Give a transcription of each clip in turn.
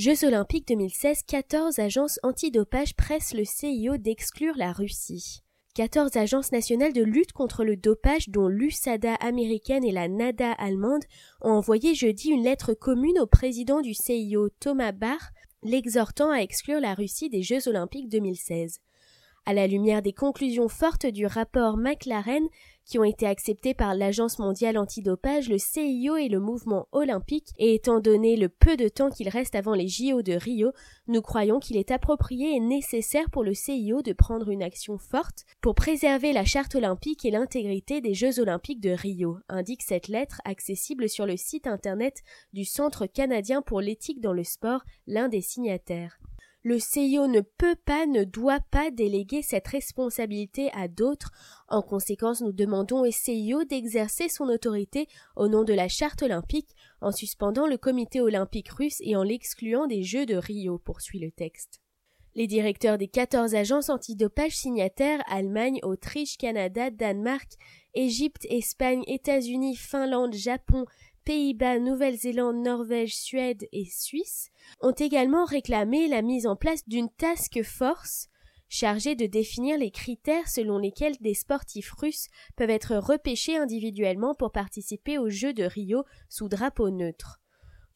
Jeux olympiques 2016, 14 agences antidopage pressent le CIO d'exclure la Russie. 14 agences nationales de lutte contre le dopage, dont l'USADA américaine et la NADA allemande, ont envoyé jeudi une lettre commune au président du CIO Thomas Bach, l'exhortant à exclure la Russie des Jeux olympiques 2016. À la lumière des conclusions fortes du rapport McLaren qui ont été acceptés par l'Agence mondiale antidopage, le CIO et le mouvement olympique, et étant donné le peu de temps qu'il reste avant les JO de Rio, nous croyons qu'il est approprié et nécessaire pour le CIO de prendre une action forte pour préserver la charte olympique et l'intégrité des Jeux olympiques de Rio, indique cette lettre accessible sur le site internet du Centre canadien pour l'éthique dans le sport, l'un des signataires. Le CIO ne peut pas, ne doit pas déléguer cette responsabilité à d'autres. En conséquence, nous demandons au CIO d'exercer son autorité au nom de la charte olympique en suspendant le comité olympique russe et en l'excluant des Jeux de Rio, poursuit le texte. Les directeurs des 14 agences antidopage signataires Allemagne, Autriche, Canada, Danemark, Égypte, Espagne, États-Unis, Finlande, Japon, Pays-Bas, Nouvelle-Zélande, Norvège, Suède et Suisse ont également réclamé la mise en place d'une task force chargée de définir les critères selon lesquels des sportifs russes peuvent être repêchés individuellement pour participer aux Jeux de Rio sous drapeau neutre.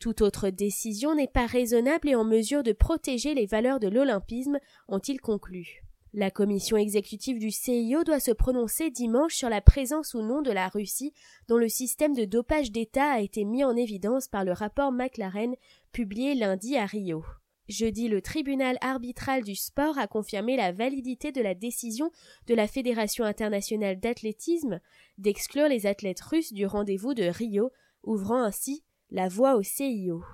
Toute autre décision n'est pas raisonnable et en mesure de protéger les valeurs de l'olympisme, ont-ils conclu. La commission exécutive du CIO doit se prononcer dimanche sur la présence ou non de la Russie, dont le système de dopage d'État a été mis en évidence par le rapport McLaren publié lundi à Rio. Jeudi, le tribunal arbitral du sport a confirmé la validité de la décision de la Fédération internationale d'athlétisme d'exclure les athlètes russes du rendez-vous de Rio, ouvrant ainsi la voie au CIO.